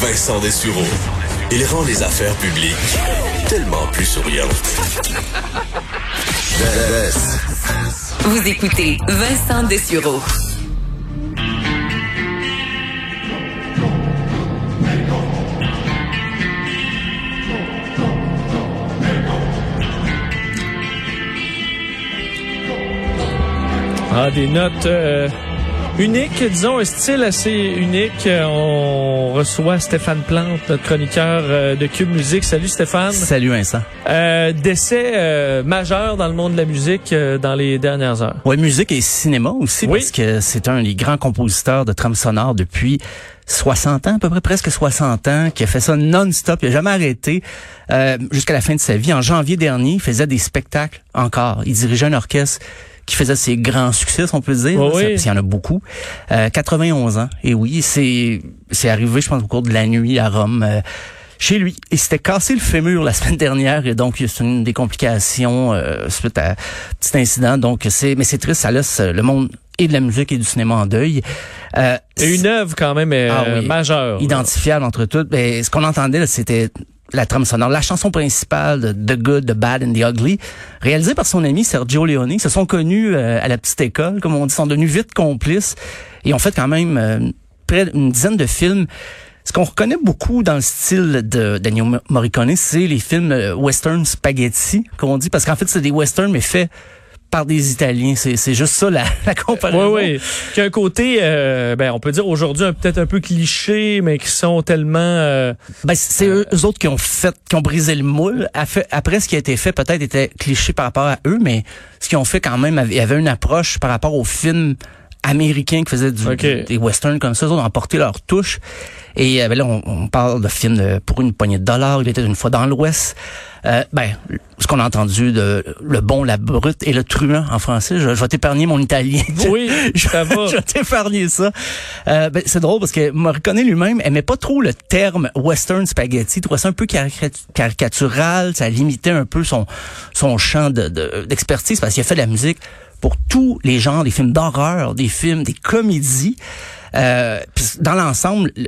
Vincent Dessureau. Il rend les affaires publiques tellement plus souriantes. Vous écoutez Vincent Dessureau. Ah, des notes euh, uniques, disons, un style assez unique. On reçoit Stéphane Plante, notre chroniqueur euh, de Cube Musique. Salut Stéphane. Salut Vincent. Euh, décès euh, majeur dans le monde de la musique euh, dans les dernières heures. Ouais, musique et cinéma aussi, Oui. parce que c'est un des grands compositeurs de trames sonores depuis 60 ans, à peu près presque 60 ans, qui a fait ça non-stop, il a jamais arrêté euh, jusqu'à la fin de sa vie. En janvier dernier, il faisait des spectacles encore. Il dirigeait un orchestre qui faisait ses grands succès, si on peut dire. Oui, parce qu'il y en a beaucoup. Euh, 91 ans. Et oui, c'est c'est arrivé, je pense, au cours de la nuit à Rome. euh, chez lui. Il s'était cassé le fémur la semaine dernière et donc c'est une des complications euh, suite à un petit incident. Donc c'est mais c'est triste, ça laisse le monde et de la musique et du cinéma en deuil. Euh, Et une œuvre quand même euh, Ah oui. majeure. là. identifiable entre toutes. Ben, ce qu'on entendait, c'était la trame sonore, la chanson principale de The Good, The Bad and The Ugly, réalisée par son ami Sergio Leone. Ils se sont connus euh, à la petite école, comme on dit, sont devenus vite complices et ont fait quand même euh, près d'une dizaine de films. Ce qu'on reconnaît beaucoup dans le style de Daniel Morricone, c'est les films euh, western spaghetti, comme on dit, parce qu'en fait, c'est des westerns, mais faits par des Italiens. C'est c'est juste ça, la, la comparaison. Oui, oui. Qui a un côté, euh, ben, on peut dire aujourd'hui peut-être un peu cliché, mais qui sont tellement... euh, Ben, c'est eux, eux autres qui ont fait, qui ont brisé le moule. Après, ce qui a été fait, peut-être était cliché par rapport à eux, mais ce qu'ils ont fait quand même, il y avait une approche par rapport aux films américains qui faisaient du, des westerns comme ça. Autres ont apporté leur touche. Et euh, ben là, on, on parle de films de, pour une poignée de dollars. Il était une fois dans l'Ouest. Euh, ben, ce qu'on a entendu de Le Bon, la Brute et le Truand en français. Je, je vais t'épargner mon italien. Oui, ça va. je vais t'épargner ça. Euh, ben, c'est drôle parce que Morricone lui-même aimait pas trop le terme western spaghetti. Il trouvait ça un peu caricat- caricatural. Ça limitait un peu son son champ de- de- d'expertise parce qu'il a fait de la musique pour tous les genres, des films d'horreur, des films, des comédies. Euh, dans l'ensemble, le-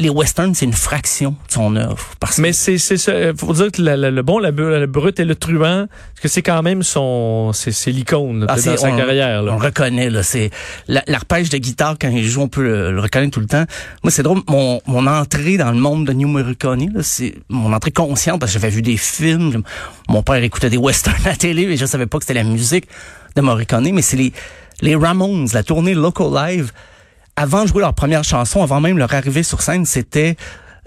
les westerns, c'est une fraction de son œuvre. Parce Mais c'est c'est ça. Faut dire que la- la- le bon, la, la brute et le truand, parce que c'est quand même son, c'est c'est l'icône là, Ah, dans sa on- carrière. On Là. le reconnaît, là. C'est la- l'arpège de guitare quand il joue, on peut le, le reconnaître tout le temps. Moi, c'est drôle. Mon, mon entrée dans le monde de New Morricone, là, c'est mon entrée consciente parce que j'avais vu des films. Mon père écoutait des westerns à la télé, mais je savais pas que c'était la musique de Morricone. Mais c'est les les Ramones, la tournée Local Live. Avant de jouer leur première chanson, avant même leur arrivée sur scène, c'était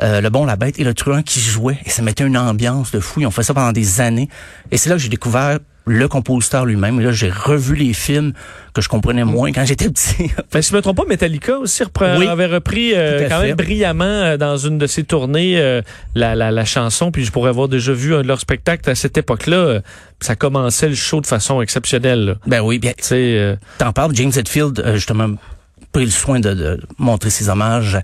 euh, le bon, la bête et le truand qui jouaient. Et ça mettait une ambiance de fou. Ils ont fait ça pendant des années. Et c'est là que j'ai découvert le compositeur lui-même. Et là, j'ai revu les films que je comprenais moins quand j'étais petit. Ben, si je me trompe pas, Metallica aussi reprend, Oui. avait repris euh, quand fait. même brillamment euh, dans une de ses tournées euh, la, la, la chanson. Puis je pourrais avoir déjà vu un de leurs spectacles à cette époque-là. ça commençait le show de façon exceptionnelle. là. ben oui, bien, euh, t'en parles. James Hetfield, justement, pris le soin de, de montrer ses hommages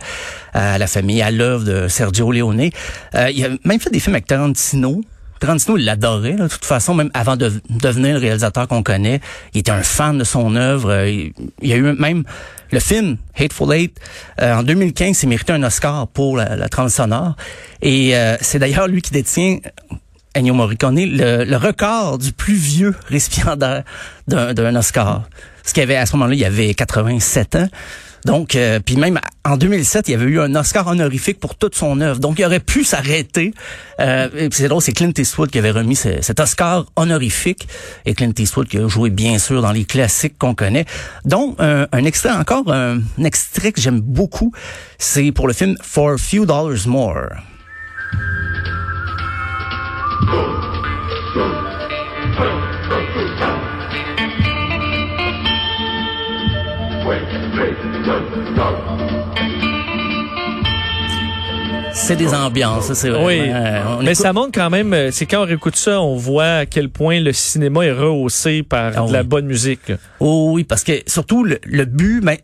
à la famille, à l'œuvre de Sergio Leone. Euh, il a même fait des films avec Tarantino. Tarantino, il l'adorait, de toute façon, même avant de devenir le réalisateur qu'on connaît. Il était un fan de son œuvre. Euh, Il, y a eu même le film Hateful Eight. euh, en 2015, il méritait un Oscar pour la, la trame sonore. Et euh, c'est d'ailleurs lui qui détient Ennio Morricone le, le record du plus vieux récipiendaire d'un Oscar. Ce qu'il avait à ce moment-là, il avait 87 ans. Donc, euh, puis même en 2007, il y avait eu un Oscar honorifique pour toute son œuvre. Donc, il aurait pu s'arrêter. Euh, c'est drôle, c'est Clint Eastwood qui avait remis ce- cet Oscar honorifique. Et Clint Eastwood qui a joué bien sûr dans les classiques qu'on connaît. Donc, un, un extrait encore, un, un extrait que j'aime beaucoup, c'est pour le film For a Few Dollars More. C'est des ambiances, c'est vrai. oui. Euh, Mais écoute- ça montre quand même, euh, c'est quand on réécoute ça, on voit à quel point le cinéma est rehaussé par Ah de la bonne musique. Oh oui, parce que surtout le, le but, ben,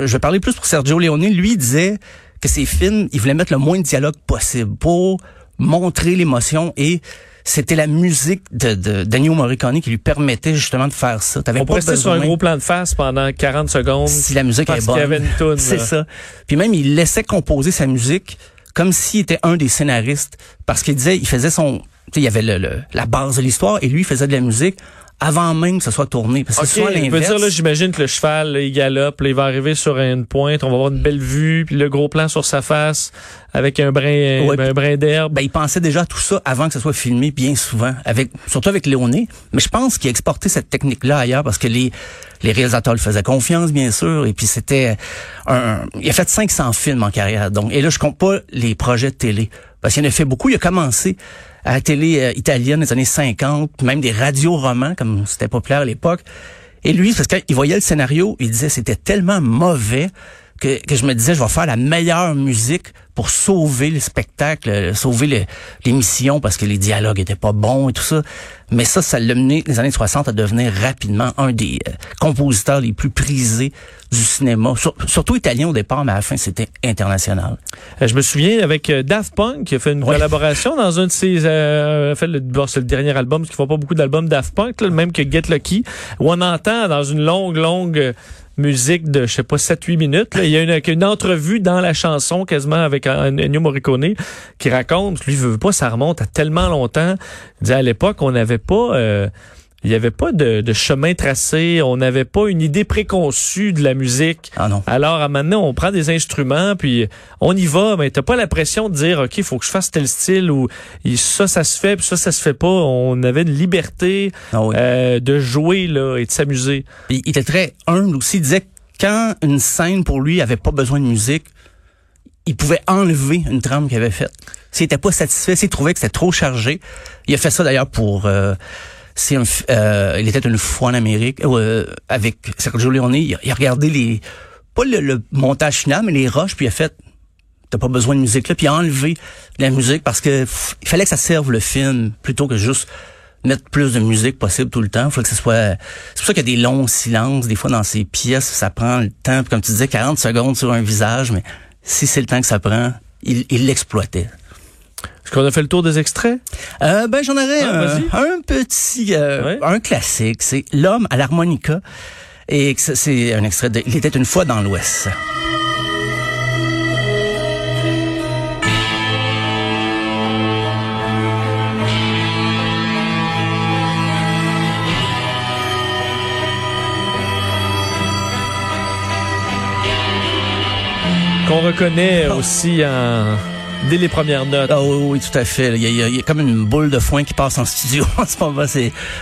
je vais parler plus pour Sergio Leone. Lui disait que ses films, il voulait mettre le moins de dialogue possible pour montrer l'émotion et c'était la musique de, de Daniel Morricone qui lui permettait justement de faire ça. T'avais On pas rester sur un gros plan de face pendant 40 secondes. si la musique est bonne. C'est ça. Puis même, il laissait composer sa musique comme s'il était un des scénaristes, parce qu'il disait, il faisait son, il y avait le, le- la base de l'histoire, et lui, il faisait de la musique avant même que ce soit tourné. Parce que l'inverse. dire, là, j'imagine que le cheval, là, il galope, là, il va arriver sur une pointe, on va avoir une belle vue, puis le gros plan sur sa face, avec un brin, Ouais, un brin d'herbe. Ben, il pensait déjà à tout ça avant que ce soit filmé, bien souvent, avec surtout avec Léoné. Mais je pense qu'il a exporté cette technique-là ailleurs parce que les les réalisateurs lui faisaient confiance, bien sûr. Et puis c'était un, il a fait 500 films en carrière. Donc, et là, je compte pas les projets de télé parce qu'il en a fait beaucoup. Il a commencé à la télé euh, italienne des années 50, même des radios-romans comme c'était populaire à l'époque. Et lui, parce qu'il voyait le scénario, il disait c'était tellement mauvais que, que je me disais, je vais faire la meilleure musique pour sauver le spectacle, euh, sauver l'émission parce que les dialogues étaient pas bons et tout ça. Mais ça, ça l'a mené les années 60 à devenir rapidement un des euh, compositeurs les plus prisés du cinéma, Sur- surtout italien au départ, mais à la fin, c'était international. Euh, Je me souviens avec euh, Daft Punk qui a fait une Ouais. collaboration dans un de ses euh, fait le bon, c'est le dernier album parce qu'ils font pas beaucoup d'albums Daft Punk là, le même que Get Lucky où on entend dans une longue longue musique de je sais pas 7 8 minutes il y a une, une entrevue dans la chanson quasiment avec Ennio Morricone qui raconte lui veut pas ça remonte à tellement longtemps. Il dit à l'époque on n'avait pas euh, il y avait pas de, de chemin tracé, on n'avait pas une idée préconçue de la musique. Ah non. Alors, à maintenant, on prend des instruments, puis on y va, mais t'as pas la pression de dire, OK, il faut que je fasse tel style, ou ça, ça se fait, puis ça, ça se fait pas. On avait une liberté Ah oui. euh, de jouer là et de s'amuser. Il était très humble aussi. Il disait que quand une scène pour lui avait pas besoin de musique, il pouvait enlever une trame qu'il avait faite. S'il était pas satisfait, s'il trouvait que c'était trop chargé, il a fait ça d'ailleurs pour. euh, c'est un, euh, il était une fois en Amérique euh, avec Sergio Leone. Il il a regardé les pas le, le montage final, mais les roches, puis il a fait. T'as pas besoin de musique là, puis il a enlevé la musique parce que il fallait que ça serve le film plutôt que juste mettre plus de musique possible tout le temps. Faut que ce soit. C'est pour ça qu'il y a des longs silences des fois dans ces pièces. Ça prend le temps. Comme tu disais, 40 secondes sur un visage, mais si c'est le temps que ça prend, il il l'exploitait. Est-ce qu'on a fait le tour des extraits? Euh, ben j'en aurais Ah, un, vas-y. un petit, euh, un classique. C'est l'homme à l'harmonica. Et c'est un extrait de Il était une fois dans l'Ouest. Qu'on reconnaît aussi en, dès les premières notes. Ah oui, oui, tout à fait. Il y, a, il y a- comme une boule de foin qui passe en studio en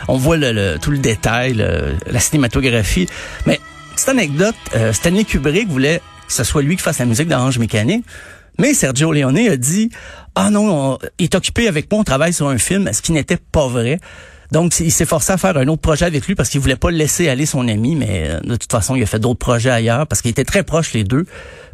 on voit tout le détail, la cinématographie. Mais petite anecdote, euh, Stanley Kubrick voulait que ce soit lui qui fasse la musique d'Orange Mécanique. Mais Sergio Leone a dit Ah non, on- il est occupé avec moi, on travaille sur un film, ce qui n'était pas vrai. Donc, il s'est forcé à faire un autre projet avec lui parce qu'il voulait pas laisser aller son ami, mais euh, de toute façon, il a fait d'autres projets ailleurs parce qu'ils étaient très proches les deux.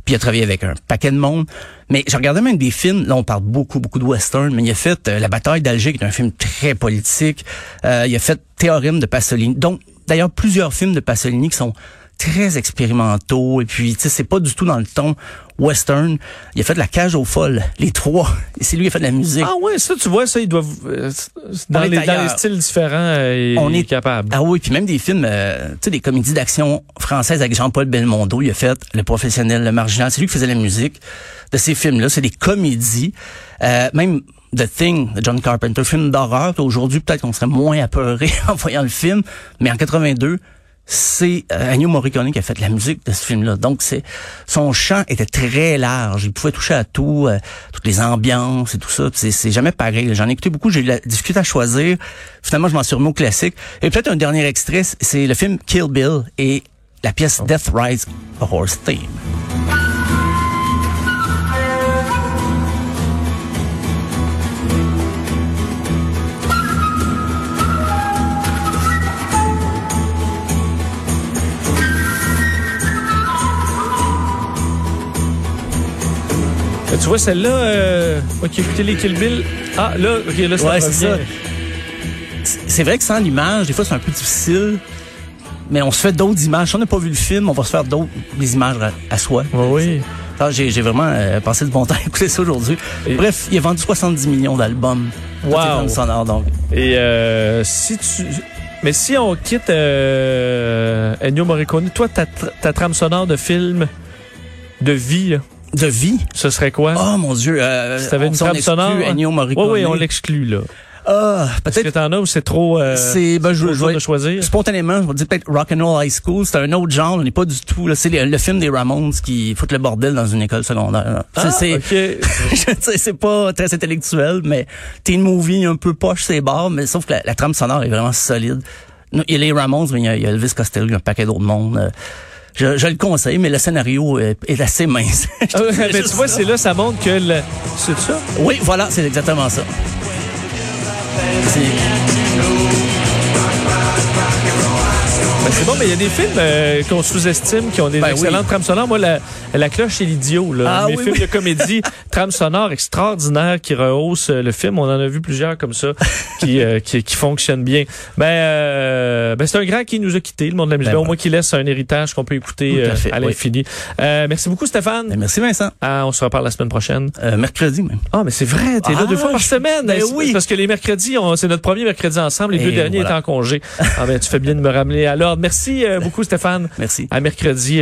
Puis il a travaillé avec un paquet de monde. Mais je regardais même des films, là on parle beaucoup, beaucoup de western, mais il a fait euh, La bataille d'Alger, qui est un film très politique. Euh, il a fait Théorème de Pasolini. Donc, d'ailleurs, plusieurs films de Pasolini qui sont très expérimentaux. Et puis, tu sais, c'est pas du tout dans le ton western. Il a fait de La cage aux folles, les trois. Et c'est lui qui a fait de la musique. Ah ouais, ça, tu vois, ça, ils doivent... euh, dans, les, dans les styles différents, euh, On est est- capable. Ah oui, puis même des films, euh, tu sais, des comédies d'action françaises avec Jean-Paul Belmondo. Il a fait Le Professionnel, Le Marginal. C'est lui qui faisait la musique de ces films-là. C'est des comédies. Euh, même The Thing de John Carpenter, film d'horreur. Aujourd'hui, peut-être qu'on serait moins apeuré en voyant le film. Mais en 82, c'est euh, Ennio Morricone qui a fait la musique de ce film-là. Donc, c'est son chant était très large. Il pouvait toucher à tout, euh, toutes les ambiances et tout ça. C'est, c'est jamais pareil. J'en ai écouté beaucoup. J'ai eu la difficulté à choisir. Finalement, je m'en suis remis au classique. Et peut-être un dernier extrait, c'est le film Kill Bill et la pièce Death Rides a Horse Theme. Tu vois, celle-là, euh, moi qui ai écouté les Kill Bill? Ah, là, OK, là, ça Ouais, c'est ça. C'est vrai que sans l'image, des fois, c'est un peu difficile. Mais on se fait d'autres images. Si on n'a pas vu le film, on va se faire d'autres des images à, à soi. Oui. Ah, j'ai, vraiment euh, passé du bon temps à écouter ça aujourd'hui. Et- Bref, il a vendu 70 millions d'albums. Wow. sonores, donc. Et euh, si tu... Mais si on quitte euh, Ennio Morricone, toi, ta, ta trame sonore de film de vie, là, De vie. Ce serait quoi? Oh mon Dieu. Euh, si t'avais une trame sonore? Oui, oui, on l'exclut, là. Ah, Est-ce que peut-être. t'en as ou c'est trop, euh, C'est, ben, je, je vais- de choisir? Spontanément, je vais dire peut-être Rock'n'Roll High School. C'est un autre genre. On n'est pas du tout, là. C'est le, le film des Ramones qui foutent le bordel dans une école secondaire. Ah, c'est, c'est- OK. je sais, c'est pas très intellectuel, mais teen movie un peu poche, c'est barres, mais sauf que la, la trame sonore est vraiment solide. Il y a les Ramones, mais il y a, il y a Elvis Costello, il y a un paquet d'autres monde. euh, Je, je le conseille, mais le scénario est, est assez mince. Ah mais tu vois, c'est là, ça montre que le... C'est ça? Oui, voilà, c'est exactement ça. C'est- Ben, c'est bon, mais il y a des films euh, qu'on sous-estime, qui ont des Ben excellentes oui. trames sonores. Moi, la, la cloche et l'idiot, là, Ah mes oui, films oui. de comédie, trame sonore extraordinaire qui rehausse euh, le film. On en a vu plusieurs comme ça qui, euh, qui, qui fonctionnent bien. Ben, euh, ben c'est un grand qui nous a quittés, le monde de la musique. Ben Ben, au moins qui laisse un héritage qu'on peut écouter à fait, à oui. l'infini. Merci beaucoup, Stéphane. Ben, Merci Vincent. Ah, on se reparle la semaine prochaine. Mercredi même. Ah, mais c'est vrai, t'es là Ah, deux fois par semaine. ben oui. Parce que les mercredis, c'est notre premier mercredi ensemble. Les Et deux derniers voilà. étaient en congé. Ah, ben, tu fais bien de me ramener à l'ordre. Merci euh, beaucoup, Stéphane. Merci. À mercredi.